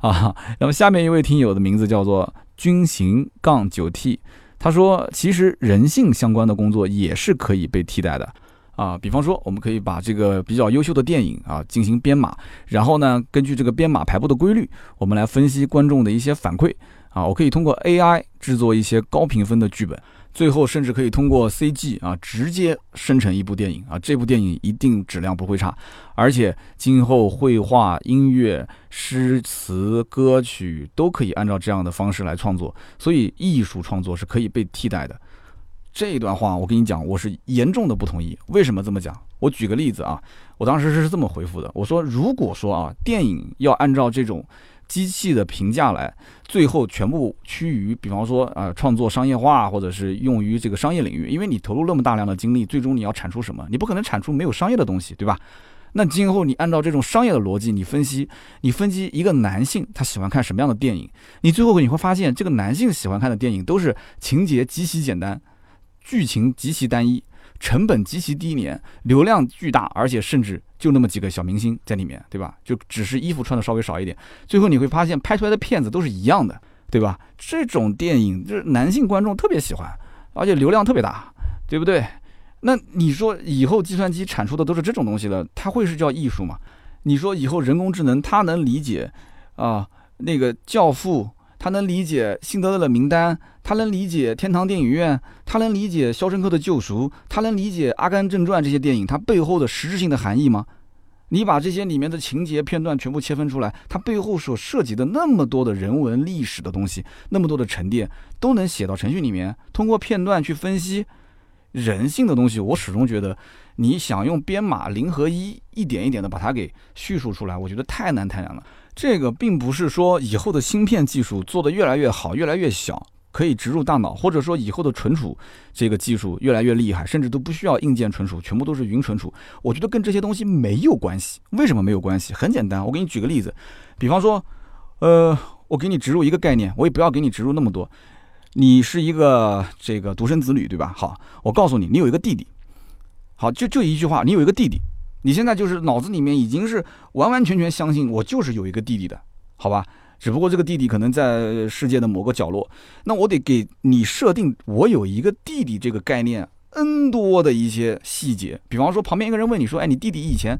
啊，那么下面一位听友的名字叫做军行杠九 T。他说：“其实人性相关的工作也是可以被替代的，啊，比方说，我们可以把这个比较优秀的电影啊进行编码，然后呢，根据这个编码排布的规律，我们来分析观众的一些反馈，啊，我可以通过 AI 制作一些高评分的剧本，最后甚至可以通过 CG 啊直接生成一部电影啊，这部电影一定质量不会差，而且今后绘画、音乐、诗词、歌曲都可以按照这样的方式来创作，所以艺术创作是可以被替代的。这段话我跟你讲，我是严重的不同意。为什么这么讲？我举个例子啊，我当时是这么回复的，我说如果说啊，电影要按照这种。机器的评价来，最后全部趋于，比方说，呃，创作商业化，或者是用于这个商业领域。因为你投入那么大量的精力，最终你要产出什么？你不可能产出没有商业的东西，对吧？那今后你按照这种商业的逻辑，你分析，你分析一个男性他喜欢看什么样的电影，你最后你会发现，这个男性喜欢看的电影都是情节极其简单，剧情极其单一。成本极其低廉，流量巨大，而且甚至就那么几个小明星在里面，对吧？就只是衣服穿的稍微少一点，最后你会发现拍出来的片子都是一样的，对吧？这种电影就是男性观众特别喜欢，而且流量特别大，对不对？那你说以后计算机产出的都是这种东西了，它会是叫艺术吗？你说以后人工智能它能理解啊那个教父？他能理解辛德勒的名单，他能理解天堂电影院，他能理解肖申克的救赎，他能理解阿甘正传这些电影它背后的实质性的含义吗？你把这些里面的情节片段全部切分出来，它背后所涉及的那么多的人文历史的东西，那么多的沉淀，都能写到程序里面，通过片段去分析人性的东西。我始终觉得，你想用编码零和一一点一点的把它给叙述出来，我觉得太难太难了。这个并不是说以后的芯片技术做得越来越好、越来越小，可以植入大脑，或者说以后的存储这个技术越来越厉害，甚至都不需要硬件存储，全部都是云存储。我觉得跟这些东西没有关系。为什么没有关系？很简单，我给你举个例子，比方说，呃，我给你植入一个概念，我也不要给你植入那么多。你是一个这个独生子女，对吧？好，我告诉你，你有一个弟弟。好，就就一句话，你有一个弟弟。你现在就是脑子里面已经是完完全全相信我就是有一个弟弟的，好吧？只不过这个弟弟可能在世界的某个角落，那我得给你设定我有一个弟弟这个概念，n 多的一些细节。比方说，旁边一个人问你说：“哎，你弟弟以前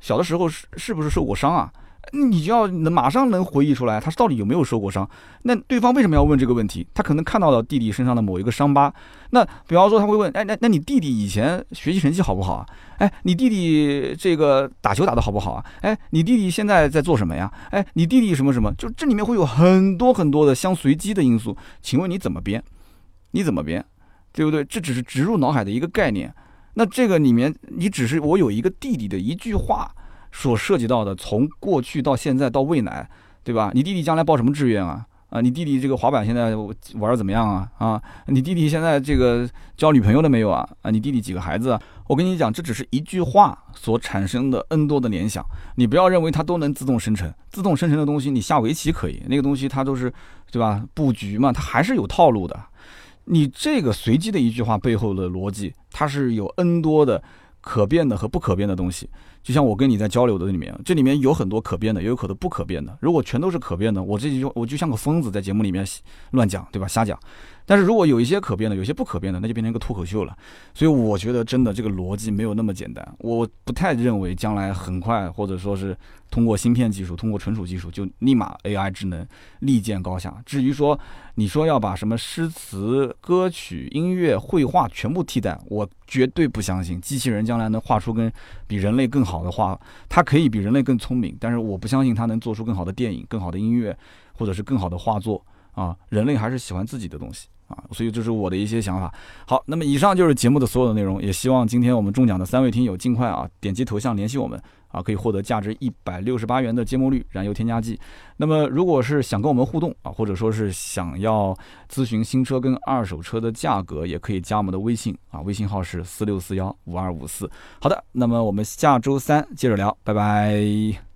小的时候是是不是受过伤啊？”你就要能马上能回忆出来，他到底有没有受过伤？那对方为什么要问这个问题？他可能看到了弟弟身上的某一个伤疤。那比方说他会问：哎，那那你弟弟以前学习成绩好不好啊？哎，你弟弟这个打球打得好不好啊？哎，你弟弟现在在做什么呀？哎，你弟弟什么什么？就这里面会有很多很多的相随机的因素。请问你怎么编？你怎么编？对不对？这只是植入脑海的一个概念。那这个里面你只是我有一个弟弟的一句话。所涉及到的，从过去到现在到未来，对吧？你弟弟将来报什么志愿啊？啊，你弟弟这个滑板现在玩的怎么样啊？啊，你弟弟现在这个交女朋友了没有啊？啊，你弟弟几个孩子？啊？我跟你讲，这只是一句话所产生的 N 多的联想，你不要认为它都能自动生成。自动生成的东西，你下围棋可以，那个东西它都是，对吧？布局嘛，它还是有套路的。你这个随机的一句话背后的逻辑，它是有 N 多的可变的和不可变的东西。就像我跟你在交流的里面，这里面有很多可变的，也有可能不可变的。如果全都是可变的，我这就我就像个疯子在节目里面乱讲，对吧？瞎讲。但是如果有一些可变的，有些不可变的，那就变成一个脱口秀了。所以我觉得真的这个逻辑没有那么简单。我不太认为将来很快，或者说是通过芯片技术、通过存储技术，就立马 AI 智能立见高下。至于说你说要把什么诗词、歌曲、音乐、绘画全部替代，我绝对不相信机器人将来能画出跟比人类更好好的画。它可以比人类更聪明，但是我不相信它能做出更好的电影、更好的音乐，或者是更好的画作啊。人类还是喜欢自己的东西。啊，所以这是我的一些想法。好，那么以上就是节目的所有的内容，也希望今天我们中奖的三位听友尽快啊点击头像联系我们啊，可以获得价值一百六十八元的芥末绿燃油添加剂。那么如果是想跟我们互动啊，或者说是想要咨询新车跟二手车的价格，也可以加我们的微信啊，微信号是四六四幺五二五四。好的，那么我们下周三接着聊，拜拜。